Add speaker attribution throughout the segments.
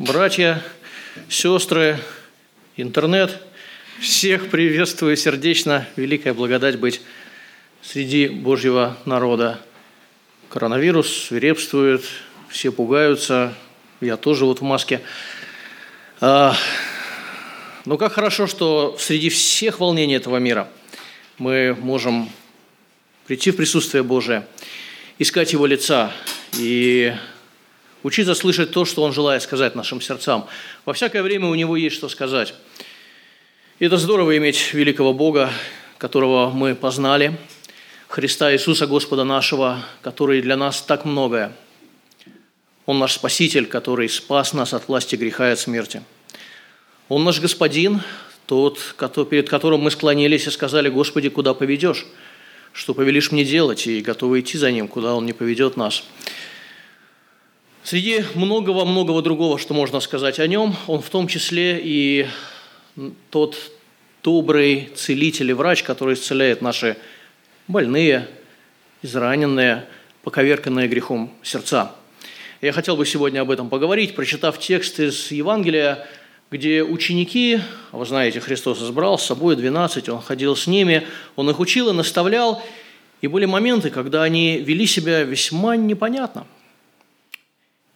Speaker 1: братья, сестры, интернет. Всех приветствую сердечно. Великая благодать быть среди Божьего народа. Коронавирус свирепствует, все пугаются. Я тоже вот в маске. А, но как хорошо, что среди всех волнений этого мира мы можем прийти в присутствие Божие, искать Его лица и Учиться слышать то, что Он желает сказать нашим сердцам. Во всякое время у Него есть что сказать. И это здорово иметь великого Бога, которого мы познали, Христа Иисуса Господа нашего, который для нас так многое. Он наш Спаситель, который спас нас от власти греха и от смерти. Он наш Господин, тот, перед которым мы склонились и сказали, Господи, куда поведешь? Что повелишь мне делать? И готовы идти за Ним, куда Он не поведет нас. Среди многого-многого другого, что можно сказать о нем, он в том числе и тот добрый целитель и врач, который исцеляет наши больные, израненные, поковерканные грехом сердца. Я хотел бы сегодня об этом поговорить, прочитав текст из Евангелия, где ученики, вы знаете, Христос избрал с собой 12, Он ходил с ними, Он их учил и наставлял, и были моменты, когда они вели себя весьма непонятно –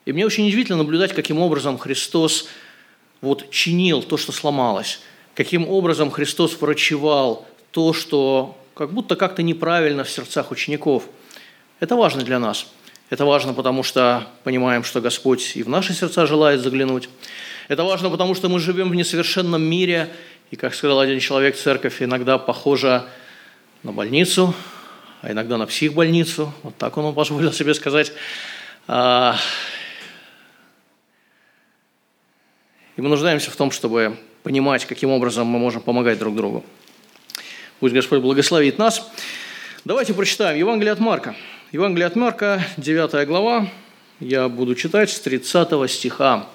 Speaker 1: и мне очень удивительно наблюдать, каким образом Христос вот чинил то, что сломалось, каким образом Христос врачевал то, что как будто как-то неправильно в сердцах учеников. Это важно для нас. Это важно, потому что понимаем, что Господь и в наши сердца желает заглянуть. Это важно, потому что мы живем в несовершенном мире, и, как сказал один человек, церковь иногда похожа на больницу, а иногда на психбольницу. Вот так он позволил себе сказать. А, И мы нуждаемся в том, чтобы понимать, каким образом мы можем помогать друг другу. Пусть Господь благословит нас. Давайте прочитаем Евангелие от Марка. Евангелие от Марка, 9 глава. Я буду читать с 30 стиха.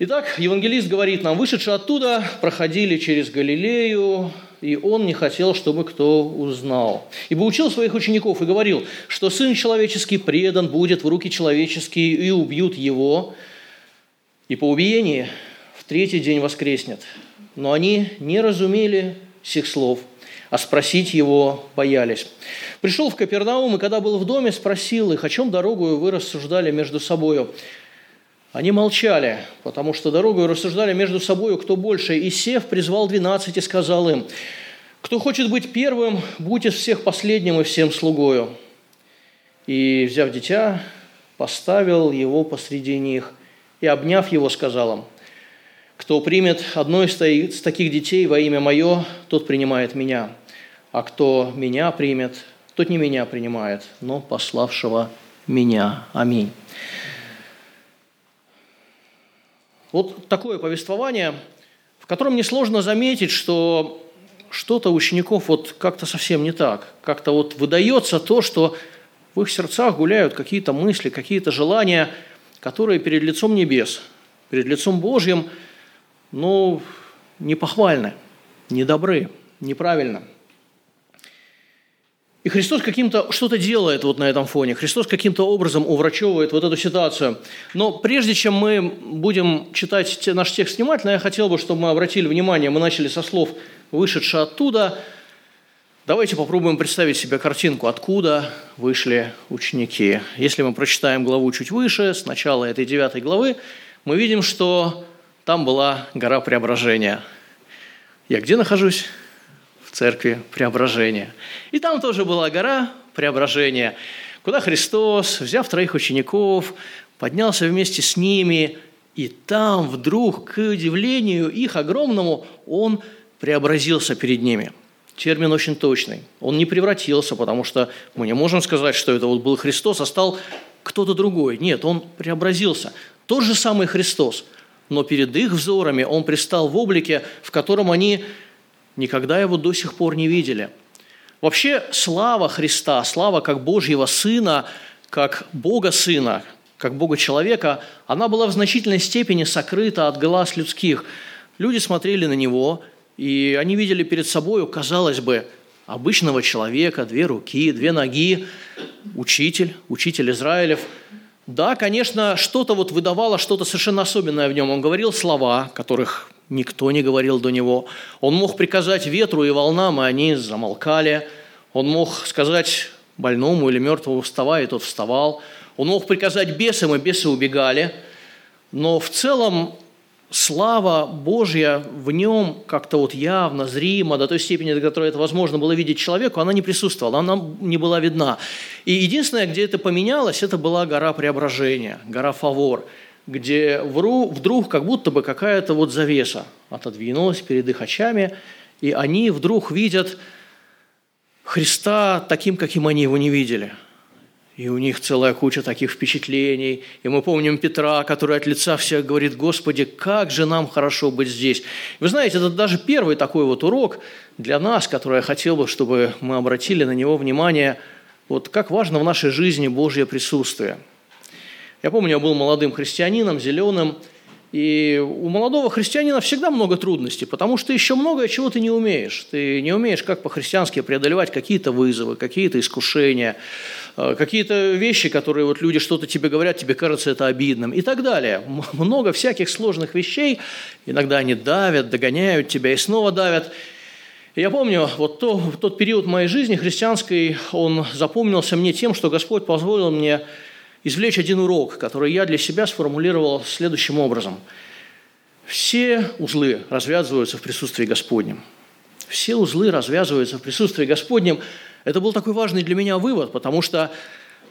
Speaker 1: Итак, евангелист говорит нам, вышедшие оттуда, проходили через Галилею, и он не хотел, чтобы кто узнал. Ибо учил своих учеников и говорил, что Сын Человеческий предан будет в руки человеческие, и убьют его, и по убиении в третий день воскреснет. Но они не разумели сих слов, а спросить его боялись. Пришел в Капернаум, и когда был в доме, спросил их, о чем дорогу вы рассуждали между собою. Они молчали, потому что дорогу рассуждали между собою, кто больше. И Сев призвал двенадцать и сказал им, кто хочет быть первым, будь из всех последним и всем слугою. И, взяв дитя, поставил его посреди них и, обняв его, сказал им, «Кто примет одно из таких детей во имя Мое, тот принимает Меня, а кто Меня примет, тот не Меня принимает, но пославшего Меня. Аминь». Вот такое повествование, в котором несложно заметить, что что-то учеников вот как-то совсем не так. Как-то вот выдается то, что в их сердцах гуляют какие-то мысли, какие-то желания – которые перед лицом небес, перед лицом Божьим, ну, не похвальны, не неправильно. И Христос каким-то что-то делает вот на этом фоне. Христос каким-то образом уврачевывает вот эту ситуацию. Но прежде чем мы будем читать наш текст внимательно, я хотел бы, чтобы мы обратили внимание, мы начали со слов «вышедшие оттуда», Давайте попробуем представить себе картинку, откуда вышли ученики. Если мы прочитаем главу чуть выше, с начала этой девятой главы, мы видим, что там была гора Преображения. Я где нахожусь? В церкви Преображения. И там тоже была гора Преображения, куда Христос, взяв троих учеников, поднялся вместе с ними, и там вдруг, к удивлению их огромному, Он преобразился перед ними – термин очень точный. Он не превратился, потому что мы не можем сказать, что это вот был Христос, а стал кто-то другой. Нет, он преобразился. Тот же самый Христос, но перед их взорами он пристал в облике, в котором они никогда его до сих пор не видели. Вообще слава Христа, слава как Божьего Сына, как Бога Сына, как Бога человека, она была в значительной степени сокрыта от глаз людских. Люди смотрели на Него – и они видели перед собой, казалось бы, обычного человека, две руки, две ноги, учитель, учитель Израилев. Да, конечно, что-то вот выдавало, что-то совершенно особенное в нем. Он говорил слова, которых никто не говорил до него. Он мог приказать ветру и волнам, и они замолкали. Он мог сказать больному или мертвому «вставай», и тот вставал. Он мог приказать бесам, и бесы убегали. Но в целом слава Божья в нем как-то вот явно, зримо, до той степени, до которой это возможно было видеть человеку, она не присутствовала, она не была видна. И единственное, где это поменялось, это была гора преображения, гора Фавор, где вдруг как будто бы какая-то вот завеса отодвинулась перед их очами, и они вдруг видят Христа таким, каким они его не видели – и у них целая куча таких впечатлений. И мы помним Петра, который от лица всех говорит, «Господи, как же нам хорошо быть здесь!» Вы знаете, это даже первый такой вот урок для нас, который я хотел бы, чтобы мы обратили на него внимание, вот как важно в нашей жизни Божье присутствие. Я помню, я был молодым христианином, зеленым, и у молодого христианина всегда много трудностей, потому что еще многое чего ты не умеешь. Ты не умеешь как по-христиански преодолевать какие-то вызовы, какие-то искушения, какие-то вещи, которые вот люди что-то тебе говорят, тебе кажется это обидным и так далее. Много всяких сложных вещей. Иногда они давят, догоняют тебя и снова давят. Я помню, вот то, тот период моей жизни христианской, он запомнился мне тем, что Господь позволил мне извлечь один урок, который я для себя сформулировал следующим образом. Все узлы развязываются в присутствии Господнем. Все узлы развязываются в присутствии Господнем – это был такой важный для меня вывод, потому что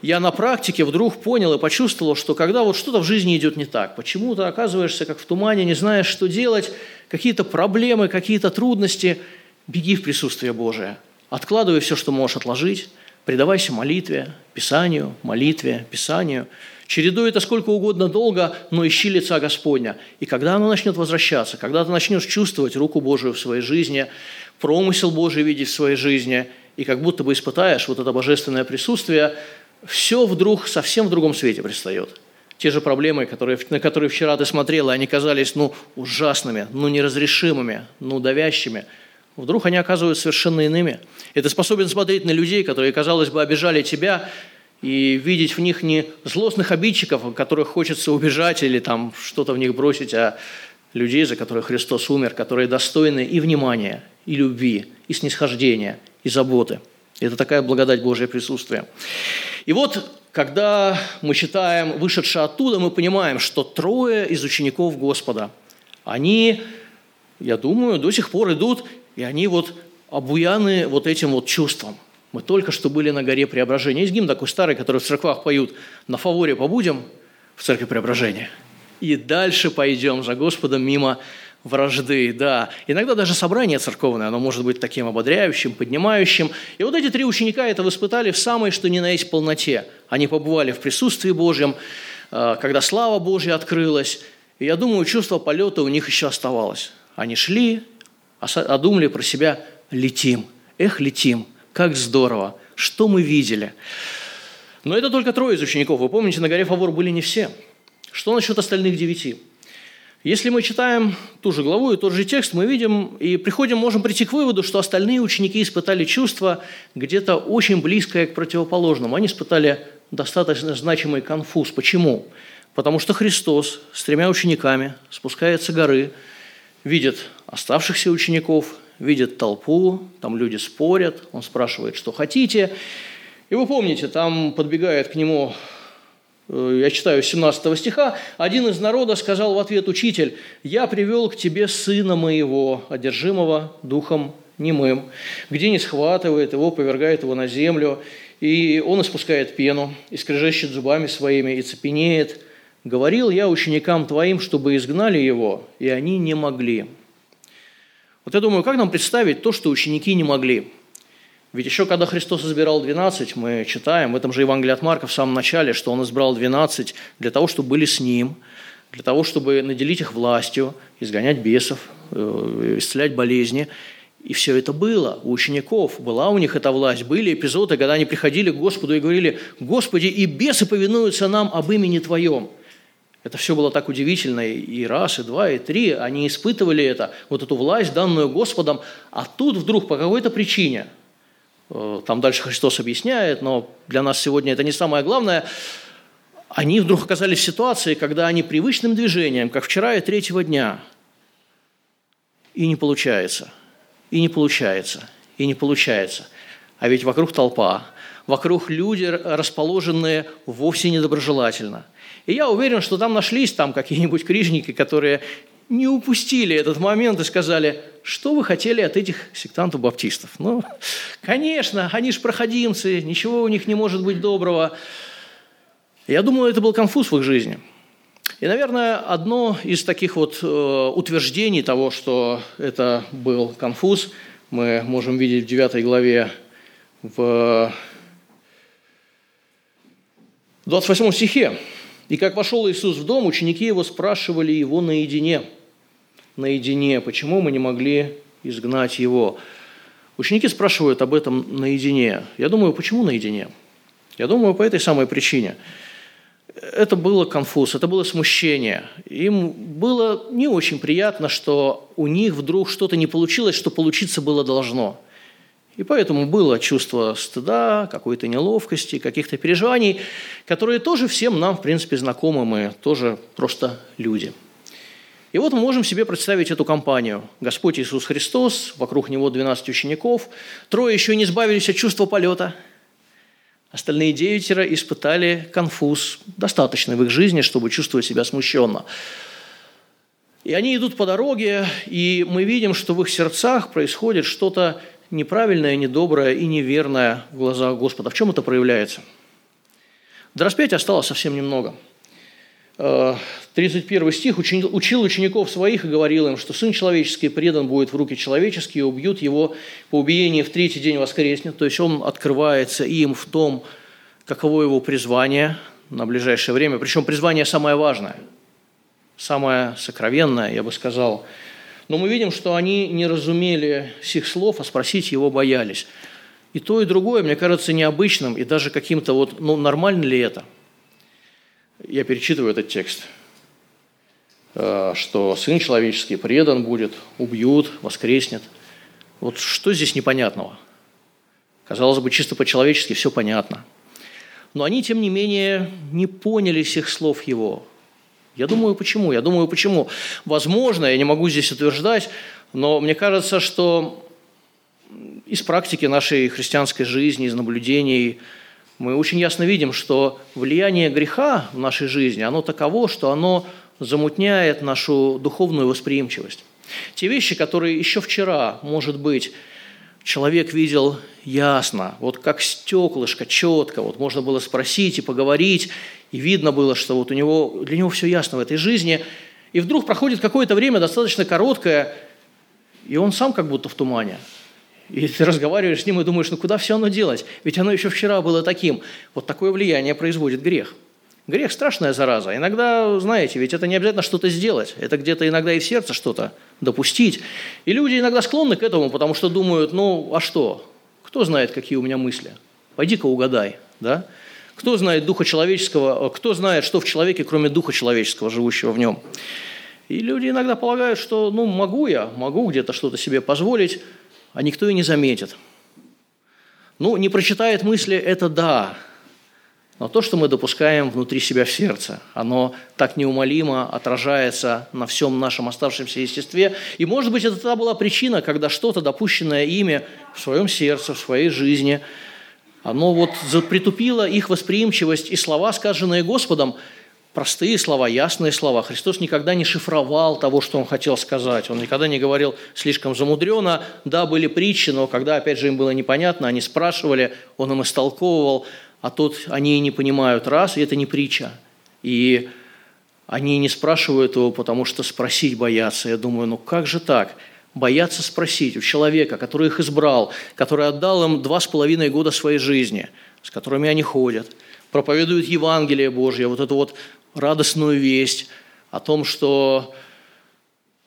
Speaker 1: я на практике вдруг понял и почувствовал, что когда вот что-то в жизни идет не так, почему-то оказываешься как в тумане, не знаешь, что делать, какие-то проблемы, какие-то трудности, беги в присутствие Божие. Откладывай все, что можешь отложить, предавайся молитве, Писанию, молитве, Писанию. Чередуй это сколько угодно долго, но ищи лица Господня. И когда оно начнет возвращаться, когда ты начнешь чувствовать руку Божию в своей жизни, промысел Божий видеть в своей жизни – и как будто бы испытаешь вот это божественное присутствие, все вдруг совсем в другом свете предстает. Те же проблемы, которые, на которые вчера ты смотрела, они казались ну, ужасными, ну, неразрешимыми, ну, давящими. Вдруг они оказываются совершенно иными. И ты способен смотреть на людей, которые, казалось бы, обижали тебя, и видеть в них не злостных обидчиков, которых хочется убежать или там что-то в них бросить, а людей, за которых Христос умер, которые достойны и внимания, и любви, и снисхождения, и заботы. Это такая благодать Божье присутствие. И вот, когда мы читаем «вышедшие оттуда», мы понимаем, что трое из учеников Господа, они, я думаю, до сих пор идут, и они вот обуяны вот этим вот чувством. Мы только что были на горе Преображения. Есть гимн такой старый, который в церквах поют «На фаворе побудем в церкви Преображения» и дальше пойдем за Господом мимо вражды, да. Иногда даже собрание церковное, оно может быть таким ободряющим, поднимающим. И вот эти три ученика это воспитали в самой, что ни на есть, полноте. Они побывали в присутствии Божьем, э, когда слава Божья открылась. И я думаю, чувство полета у них еще оставалось. Они шли, а думали про себя «летим». Эх, летим, как здорово, что мы видели. Но это только трое из учеников. Вы помните, на горе Фавор были не все. Что насчет остальных девяти? Если мы читаем ту же главу и тот же текст, мы видим и приходим, можем прийти к выводу, что остальные ученики испытали чувство где-то очень близкое к противоположному. Они испытали достаточно значимый конфуз. Почему? Потому что Христос с тремя учениками спускается горы, видит оставшихся учеников, видит толпу, там люди спорят, он спрашивает, что хотите. И вы помните, там подбегает к нему я читаю 17 стиха, один из народа сказал в ответ, «Учитель, я привел к тебе сына моего, одержимого духом немым, где не схватывает его, повергает его на землю, и он испускает пену, и скрежещет зубами своими, и цепенеет. Говорил я ученикам твоим, чтобы изгнали его, и они не могли». Вот я думаю, как нам представить то, что ученики не могли – ведь еще когда Христос избирал 12, мы читаем в этом же Евангелии от Марка в самом начале, что Он избрал 12 для того, чтобы были с Ним, для того, чтобы наделить их властью, изгонять бесов, э, исцелять болезни. И все это было у учеников, была у них эта власть. Были эпизоды, когда они приходили к Господу и говорили, «Господи, и бесы повинуются нам об имени Твоем». Это все было так удивительно, и раз, и два, и три. Они испытывали это, вот эту власть, данную Господом, а тут вдруг по какой-то причине – там дальше Христос объясняет, но для нас сегодня это не самое главное. они вдруг оказались в ситуации, когда они привычным движением, как вчера и третьего дня, и не получается, и не получается, и не получается. А ведь вокруг толпа, вокруг люди, расположенные вовсе недоброжелательно. И я уверен, что там нашлись там какие-нибудь крижники, которые не упустили этот момент и сказали, что вы хотели от этих сектантов-баптистов? Ну, конечно, они же проходимцы, ничего у них не может быть доброго. Я думаю, это был конфуз в их жизни. И, наверное, одно из таких вот э, утверждений того, что это был конфуз, мы можем видеть в 9 главе в 28 стихе. «И как вошел Иисус в дом, ученики его спрашивали его наедине – наедине, почему мы не могли изгнать его. Ученики спрашивают об этом наедине. Я думаю, почему наедине? Я думаю, по этой самой причине. Это было конфуз, это было смущение. Им было не очень приятно, что у них вдруг что-то не получилось, что получиться было должно. И поэтому было чувство стыда, какой-то неловкости, каких-то переживаний, которые тоже всем нам, в принципе, знакомы, мы тоже просто люди – и вот мы можем себе представить эту компанию. Господь Иисус Христос, вокруг Него 12 учеников, трое еще не избавились от чувства полета. Остальные девятеро испытали конфуз, достаточный в их жизни, чтобы чувствовать себя смущенно. И они идут по дороге, и мы видим, что в их сердцах происходит что-то неправильное, недоброе и неверное в глазах Господа. В чем это проявляется? До распятия осталось совсем немного – 31 стих, «Учил учеников своих и говорил им, что Сын Человеческий предан будет в руки человеческие, и убьют его по убиении в третий день воскреснет». То есть он открывается им в том, каково его призвание на ближайшее время. Причем призвание самое важное, самое сокровенное, я бы сказал. Но мы видим, что они не разумели сих слов, а спросить его боялись. И то, и другое, мне кажется, необычным и даже каким-то вот, ну, нормально ли это – я перечитываю этот текст, э, что Сын Человеческий предан будет, убьют, воскреснет. Вот что здесь непонятного? Казалось бы, чисто по-человечески все понятно. Но они, тем не менее, не поняли всех слов его. Я думаю, почему? Я думаю, почему? Возможно, я не могу здесь утверждать, но мне кажется, что из практики нашей христианской жизни, из наблюдений – мы очень ясно видим, что влияние греха в нашей жизни, оно таково, что оно замутняет нашу духовную восприимчивость. Те вещи, которые еще вчера, может быть, человек видел ясно, вот как стеклышко, четко, вот можно было спросить и поговорить, и видно было, что вот у него, для него все ясно в этой жизни, и вдруг проходит какое-то время достаточно короткое, и он сам как будто в тумане – и ты разговариваешь с ним и думаешь, ну куда все оно делать? Ведь оно еще вчера было таким. Вот такое влияние производит грех. Грех – страшная зараза. Иногда, знаете, ведь это не обязательно что-то сделать. Это где-то иногда и в сердце что-то допустить. И люди иногда склонны к этому, потому что думают, ну, а что? Кто знает, какие у меня мысли? Пойди-ка угадай, да? Кто знает духа человеческого, кто знает, что в человеке, кроме духа человеческого, живущего в нем? И люди иногда полагают, что, ну, могу я, могу где-то что-то себе позволить, а никто и не заметит. Ну, не прочитает мысли – это да, но то, что мы допускаем внутри себя в сердце, оно так неумолимо отражается на всем нашем оставшемся естестве. И, может быть, это та была причина, когда что-то, допущенное ими в своем сердце, в своей жизни, оно вот притупило их восприимчивость, и слова, сказанные Господом, простые слова, ясные слова. Христос никогда не шифровал того, что Он хотел сказать. Он никогда не говорил слишком замудренно. Да, были притчи, но когда, опять же, им было непонятно, они спрашивали, Он им истолковывал, а тут они не понимают раз, и это не притча. И они не спрашивают его, потому что спросить боятся. Я думаю, ну как же так? Боятся спросить у человека, который их избрал, который отдал им два с половиной года своей жизни, с которыми они ходят, проповедуют Евангелие Божье, вот эту вот радостную весть о том, что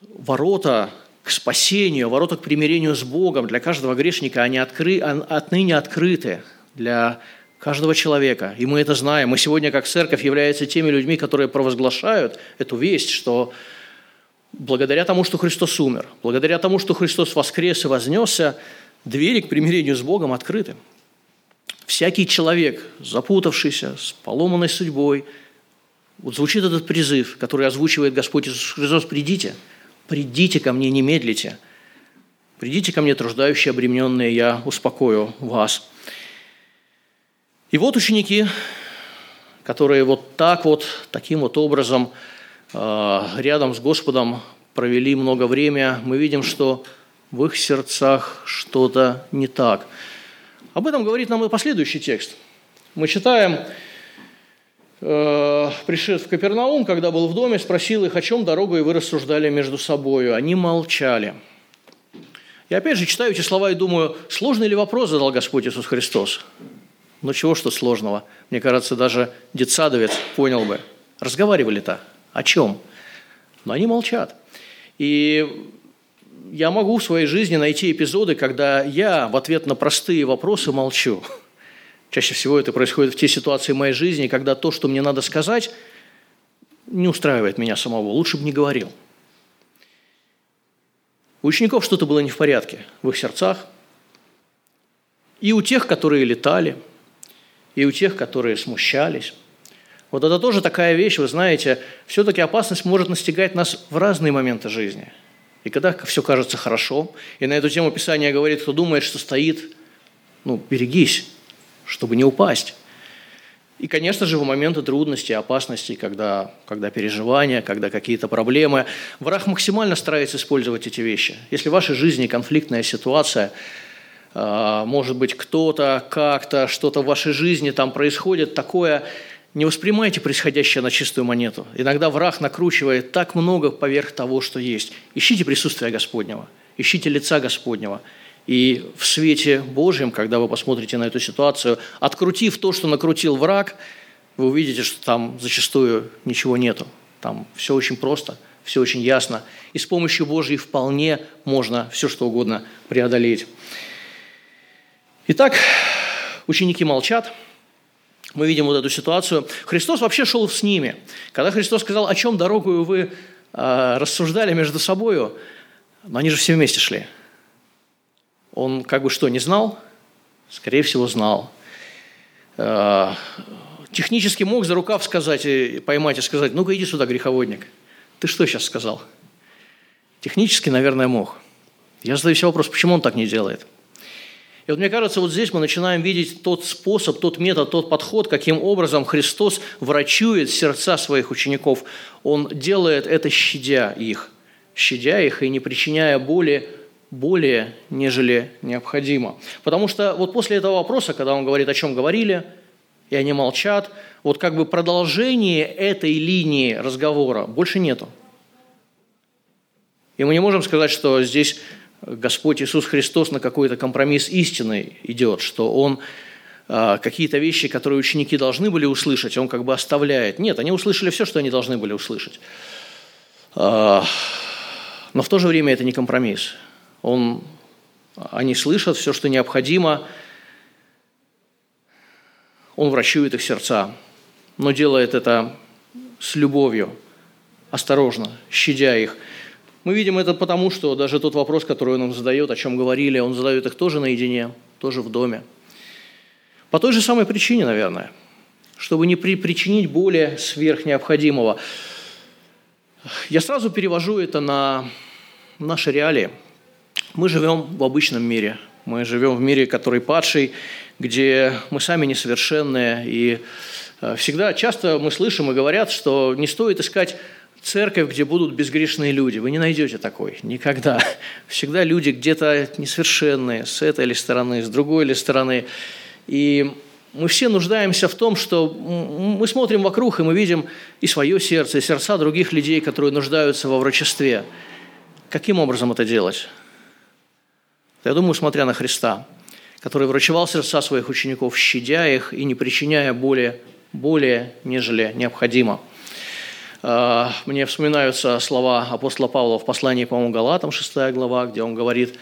Speaker 1: ворота к спасению, ворота к примирению с Богом для каждого грешника, они откры, отныне открыты для каждого человека. И мы это знаем. Мы сегодня, как церковь, являемся теми людьми, которые провозглашают эту весть, что благодаря тому, что Христос умер, благодаря тому, что Христос воскрес и вознесся, двери к примирению с Богом открыты. Всякий человек, запутавшийся, с поломанной судьбой – Вот звучит этот призыв, который озвучивает Господь Иисус Христос, придите, придите ко мне, не медлите. Придите ко мне, труждающие, обремененные, я успокою вас. И вот ученики, которые вот так вот, таким вот образом э, рядом с Господом провели много времени, мы видим, что в их сердцах что-то не так. Об этом говорит нам и последующий текст. Мы читаем, пришед в Капернаум, когда был в доме, спросил их, о чем дорогу, и вы рассуждали между собой. Они молчали. Я опять же читаю эти слова и думаю, сложный ли вопрос задал Господь Иисус Христос? Ну чего что сложного? Мне кажется, даже детсадовец понял бы. Разговаривали-то о чем? Но они молчат. И я могу в своей жизни найти эпизоды, когда я в ответ на простые вопросы молчу. Чаще всего это происходит в те ситуации моей жизни, когда то, что мне надо сказать, не устраивает меня самого. Лучше бы не говорил. У учеников что-то было не в порядке в их сердцах. И у тех, которые летали, и у тех, которые смущались. Вот это тоже такая вещь, вы знаете, все-таки опасность может настигать нас в разные моменты жизни – и когда все кажется хорошо, и на эту тему Писание говорит, кто думает, что стоит, ну, берегись, чтобы не упасть. И, конечно же, в моменты трудностей, опасностей, когда, когда переживания, когда какие-то проблемы, враг максимально старается использовать эти вещи. Если в вашей жизни конфликтная ситуация, а, может быть, кто-то, как-то, что-то в вашей жизни там происходит такое, не воспринимайте происходящее на чистую монету. Иногда враг накручивает так много поверх того, что есть. Ищите присутствие Господнего, ищите лица Господнего. И в свете Божьем, когда вы посмотрите на эту ситуацию, открутив то, что накрутил враг, вы увидите, что там зачастую ничего нету. Там все очень просто, все очень ясно. И с помощью Божьей вполне можно все, что угодно преодолеть. Итак, ученики молчат – мы видим вот эту ситуацию. Христос вообще шел с ними. Когда Христос сказал, о чем дорогу вы э, рассуждали между собой, но они же все вместе шли. Он как бы что, не знал? Скорее всего, знал. Э, технически мог за рукав сказать, поймать и сказать, ну-ка иди сюда, греховодник. Ты что сейчас сказал? Технически, наверное, мог. Я задаю себе вопрос, почему он так не делает? И вот мне кажется, вот здесь мы начинаем видеть тот способ, тот метод, тот подход, каким образом Христос врачует сердца своих учеников. Он делает это, щадя их, щадя их и не причиняя боли более, нежели необходимо. Потому что вот после этого вопроса, когда он говорит, о чем говорили, и они молчат, вот как бы продолжение этой линии разговора больше нету. И мы не можем сказать, что здесь Господь Иисус Христос на какой-то компромисс истины идет, что Он а, какие-то вещи, которые ученики должны были услышать, Он как бы оставляет. Нет, они услышали все, что они должны были услышать. А, но в то же время это не компромисс. Он, они слышат все, что необходимо. Он врачует их сердца, но делает это с любовью, осторожно, щадя их – мы видим это потому, что даже тот вопрос, который он нам задает, о чем говорили, он задает их тоже наедине, тоже в доме. По той же самой причине, наверное, чтобы не при, причинить боли сверх необходимого. Я сразу перевожу это на наши реалии. Мы живем в обычном мире. Мы живем в мире, который падший, где мы сами несовершенные. И э, всегда, часто мы слышим и говорят, что не стоит искать церковь, где будут безгрешные люди. Вы не найдете такой никогда. Всегда люди где-то несовершенные, с этой или стороны, с другой или стороны. И мы все нуждаемся в том, что мы смотрим вокруг, и мы видим и свое сердце, и сердца других людей, которые нуждаются во врачестве. Каким образом это делать? Я думаю, смотря на Христа, который врачевал сердца своих учеников, щадя их и не причиняя боли более, нежели необходимо – а, мне вспоминаются слова апостола Павла в послании, по-моему, Галатам, 6 глава, где он говорит,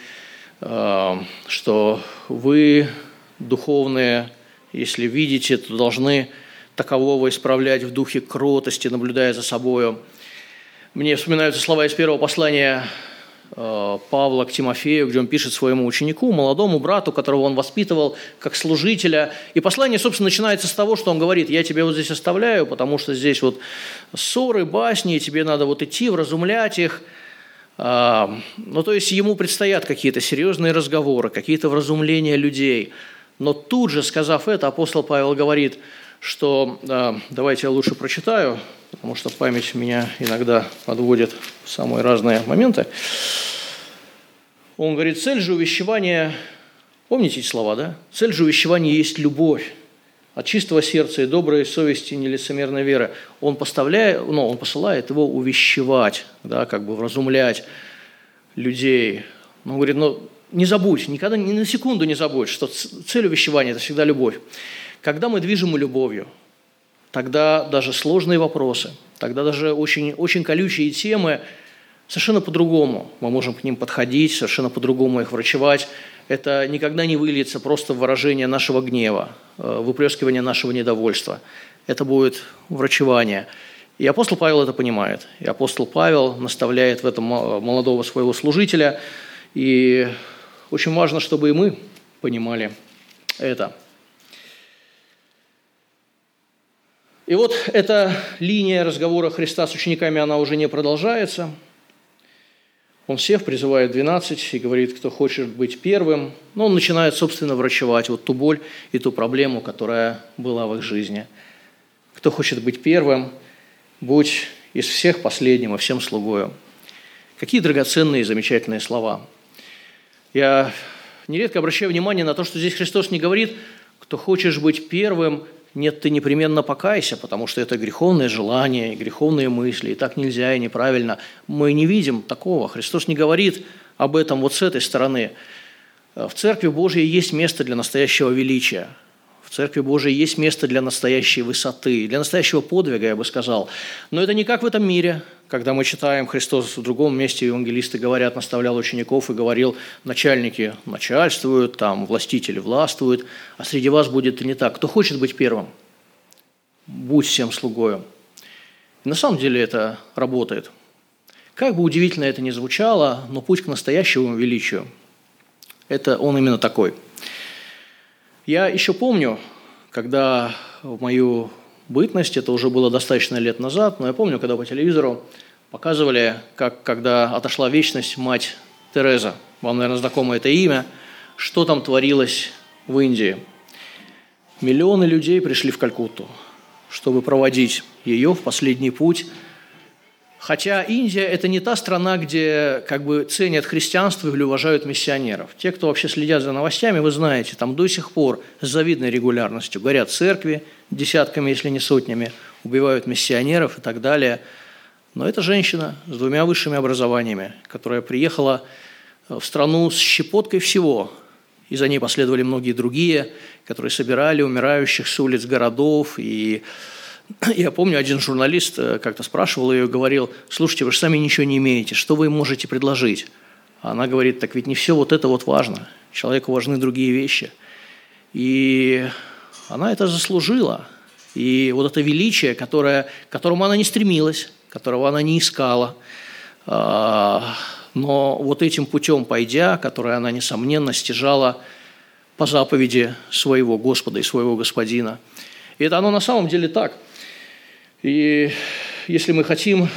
Speaker 1: а, что вы, духовные, если видите, то должны такового исправлять в духе кротости, наблюдая за собою. Мне вспоминаются слова из первого послания Павла к Тимофею, где он пишет своему ученику, молодому брату, которого он воспитывал как служителя. И послание, собственно, начинается с того, что он говорит, я тебя вот здесь оставляю, потому что здесь вот ссоры, басни, и тебе надо вот идти, вразумлять их. А, ну, то есть ему предстоят какие-то серьезные разговоры, какие-то вразумления людей. Но тут же, сказав это, апостол Павел говорит, что, давайте я лучше прочитаю, потому что память меня иногда подводит в самые разные моменты. Он говорит, цель же увещевания, помните эти слова, да? Цель же увещевания есть любовь от чистого сердца и доброй совести нелицемерной веры. Он, поставляет, ну, он посылает его увещевать, да, как бы вразумлять людей. Он говорит, ну, не забудь, никогда, ни на секунду не забудь, что цель увещевания – это всегда любовь. Когда мы движем любовью – тогда даже сложные вопросы, тогда даже очень, очень колючие темы совершенно по-другому мы можем к ним подходить, совершенно по-другому их врачевать. Это никогда не выльется просто в выражение нашего гнева, э, выплескивание нашего недовольства. Это будет врачевание. И апостол Павел это понимает. И апостол Павел наставляет в этом молодого своего служителя. И очень важно, чтобы и мы понимали это. И вот эта линия разговора Христа с учениками, она уже не продолжается. Он сев, призывает 12 и говорит, кто хочет быть первым. Но он начинает, собственно, врачевать вот ту боль и ту проблему, которая была в их жизни. Кто хочет быть первым, будь из всех последним и всем слугою. Какие драгоценные и замечательные слова. Я нередко обращаю внимание на то, что здесь Христос не говорит, кто хочешь быть первым, нет, ты непременно покайся, потому что это греховное желание, греховные мысли, и так нельзя, и неправильно. Мы не видим такого. Христос не говорит об этом вот с этой стороны. В Церкви Божьей есть место для настоящего величия. В Церкви Божией есть место для настоящей высоты, для настоящего подвига, я бы сказал. Но это не как в этом мире, когда мы читаем, Христос в другом месте, евангелисты говорят, наставлял учеников и говорил, начальники начальствуют, там властители властвуют, а среди вас будет не так. Кто хочет быть первым? Будь всем слугою. И на самом деле это работает. Как бы удивительно это ни звучало, но путь к настоящему величию – это он именно такой – я еще помню, когда в мою бытность, это уже было достаточно лет назад, но я помню, когда по телевизору показывали, как когда отошла вечность мать Тереза, вам, наверное, знакомо это имя, что там творилось в Индии. Миллионы людей пришли в Калькутту, чтобы проводить ее в последний путь – Хотя Индия – это не та страна, где как бы ценят христианство или уважают миссионеров. Те, кто вообще следят за новостями, вы знаете, там до сих пор с завидной регулярностью горят церкви десятками, если не сотнями, убивают миссионеров и так далее. Но это женщина с двумя высшими образованиями, которая приехала в страну с щепоткой всего, и за ней последовали многие другие, которые собирали умирающих с улиц городов и Я помню, один журналист э, как-то спрашивал ее, говорил, слушайте, вы же сами ничего не имеете, что вы можете предложить? Она говорит, так ведь не все вот это вот важно. Человеку важны другие вещи. И она это заслужила. И вот это величие, которое, к которому она не стремилась, которого она не искала, а, но вот этим путем пойдя, которое она, несомненно, стяжала по заповеди своего Господа и своего Господина. И это оно на самом деле так – и если мы хотим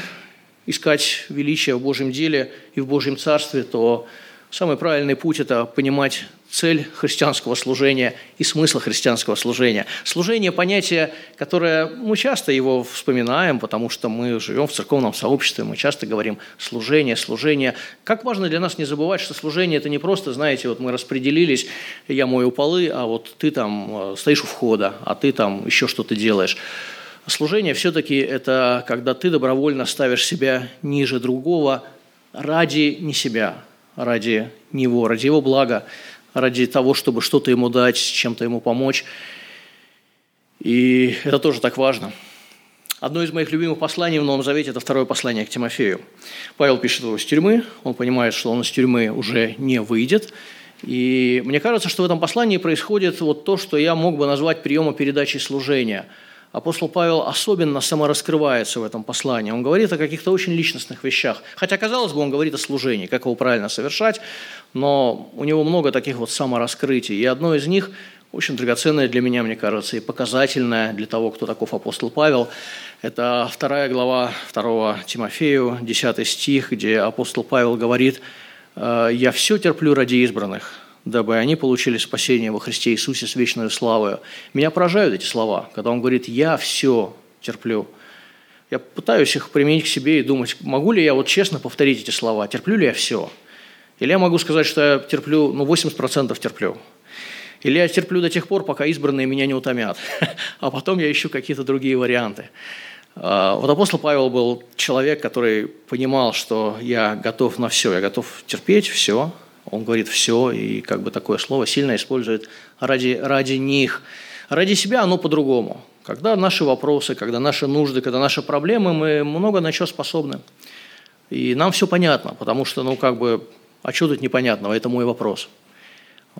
Speaker 1: искать величие в Божьем деле и в Божьем Царстве, то самый правильный путь – это понимать цель христианского служения и смысл христианского служения. Служение – понятие, которое мы часто его вспоминаем, потому что мы живем в церковном сообществе, мы часто говорим «служение, служение». Как важно для нас не забывать, что служение – это не просто, знаете, вот мы распределились, я мою полы, а вот ты там э, стоишь у входа, а ты там еще что-то делаешь. Служение все-таки это когда ты добровольно ставишь себя ниже другого ради не себя, ради него, ради его блага, ради того, чтобы что-то ему дать, чем-то ему помочь. И это тоже так важно. Одно из моих любимых посланий в Новом Завете – это второе послание к Тимофею. Павел пишет его из тюрьмы, он понимает, что он из тюрьмы уже не выйдет. И мне кажется, что в этом послании происходит вот то, что я мог бы назвать приемом передачи служения – апостол Павел особенно самораскрывается в этом послании. Он говорит о каких-то очень личностных вещах. Хотя, казалось бы, он говорит о служении, как его правильно совершать, но у него много таких вот самораскрытий. И одно из них очень драгоценное для меня, мне кажется, и показательное для того, кто таков апостол Павел. Это вторая глава 2 Тимофею, 10 стих, где апостол Павел говорит, «Э, «Я все терплю ради избранных, дабы они получили спасение во Христе Иисусе с вечной славой». Меня поражают эти слова, когда он говорит «Я все терплю». Я пытаюсь их применить к себе и думать, могу ли я вот честно повторить эти слова, терплю ли я все? Или я могу сказать, что я терплю, ну, 80% терплю – или я терплю до тех пор, пока избранные меня не утомят, а потом я ищу какие-то другие варианты. А, вот апостол Павел был человек, который понимал, что я готов на все, я готов терпеть все. Он говорит все, и как бы такое слово сильно использует ради, ради них. Ради себя оно по-другому. Когда наши вопросы, когда наши нужды, когда наши проблемы, мы много на что способны. И нам все понятно, потому что, ну, как бы, а что тут непонятного? Это мой вопрос –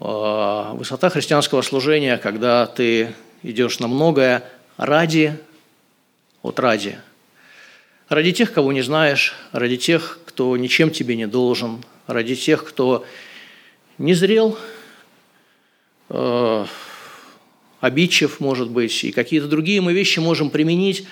Speaker 1: Э, высота христианского служения, когда ты идешь на многое ради, вот ради. Ради тех, кого не знаешь, ради тех, кто ничем тебе не должен, ради тех, кто не зрел, э, обидчив, может быть, и какие-то другие мы вещи можем применить,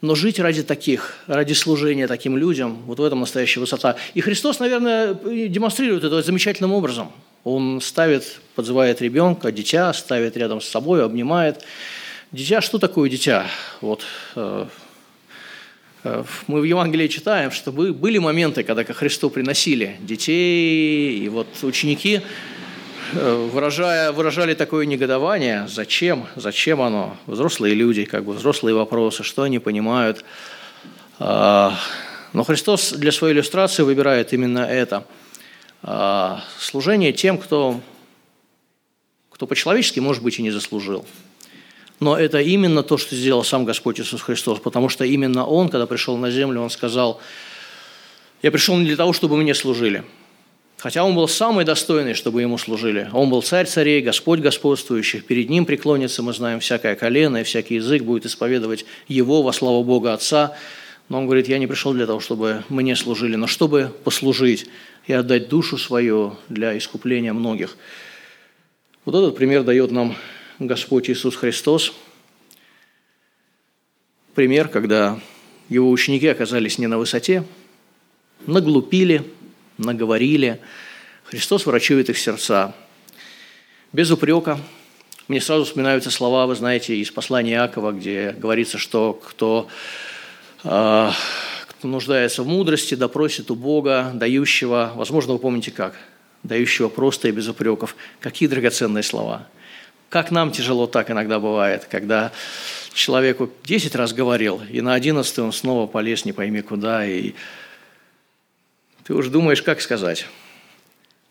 Speaker 1: но жить ради таких, ради служения таким людям, вот в этом настоящая высота. И Христос, наверное, демонстрирует это замечательным образом – он ставит, подзывает ребенка, дитя, ставит рядом с собой, обнимает. Дитя, что такое дитя? Вот, э, мы в Евангелии читаем, что были моменты, когда ко Христу приносили детей, и вот ученики, э, выражая, выражали такое негодование, зачем, зачем оно, взрослые люди, как бы взрослые вопросы, что они понимают. Но Христос для своей иллюстрации выбирает именно это – а, служение тем, кто, кто по-человечески, может быть, и не заслужил. Но это именно то, что сделал сам Господь Иисус Христос, потому что именно Он, когда пришел на землю, Он сказал, «Я пришел не для того, чтобы мне служили». Хотя Он был самый достойный, чтобы Ему служили. Он был царь царей, Господь господствующих. Перед Ним преклонится, мы знаем, всякое колено и всякий язык будет исповедовать Его во славу Бога Отца. Но Он говорит, я не пришел для того, чтобы мне служили, но чтобы послужить и отдать душу свою для искупления многих. Вот этот пример дает нам Господь Иисус Христос. Пример, когда его ученики оказались не на высоте, наглупили, наговорили. Христос врачует их сердца. Без упрека. Мне сразу вспоминаются слова, вы знаете, из послания Иакова, где говорится, что кто э, нуждается в мудрости, допросит у Бога, дающего, возможно, вы помните как, дающего просто и без упреков. Какие драгоценные слова. Как нам тяжело так иногда бывает, когда человеку 10 раз говорил, и на 11 он снова полез не пойми куда, и ты уже думаешь, как сказать.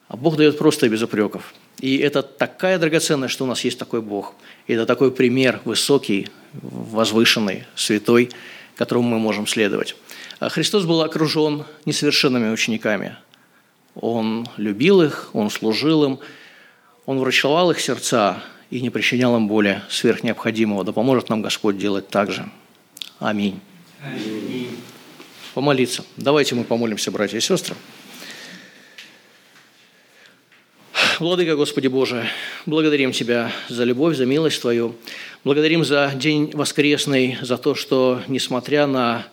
Speaker 1: А Бог дает просто и без упреков. И это такая драгоценность, что у нас есть такой Бог. Это такой пример высокий, возвышенный, святой, которому мы можем следовать. А Христос был окружен несовершенными учениками. Он любил их, Он служил им, Он врачевал их сердца и не причинял им боли сверх необходимого. Да поможет нам Господь делать так же. Аминь. Аминь. Помолиться. Давайте мы помолимся, братья и сестры. Владыка Господи Боже, благодарим Тебя за любовь, за милость Твою. Благодарим за день воскресный, за то, что, несмотря на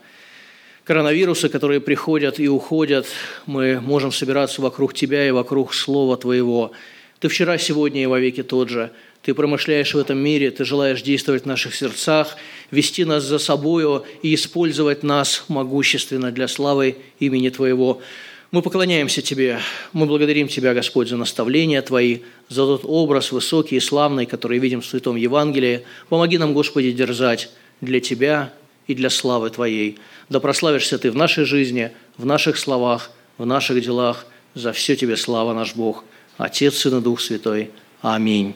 Speaker 1: коронавирусы, которые приходят и уходят, мы можем собираться вокруг Тебя и вокруг Слова Твоего. Ты вчера, сегодня и вовеки тот же. Ты промышляешь в этом мире, Ты желаешь действовать в наших сердцах, вести нас за собою и использовать нас могущественно для славы имени Твоего. Мы поклоняемся Тебе, мы благодарим Тебя, Господь, за наставления Твои, за тот образ высокий и славный, который видим в Святом Евангелии. Помоги нам, Господи, дерзать для Тебя и для славы Твоей. Да прославишься Ты в нашей жизни, в наших словах, в наших делах. За все Тебе слава наш Бог, Отец, Сын и Дух Святой. Аминь.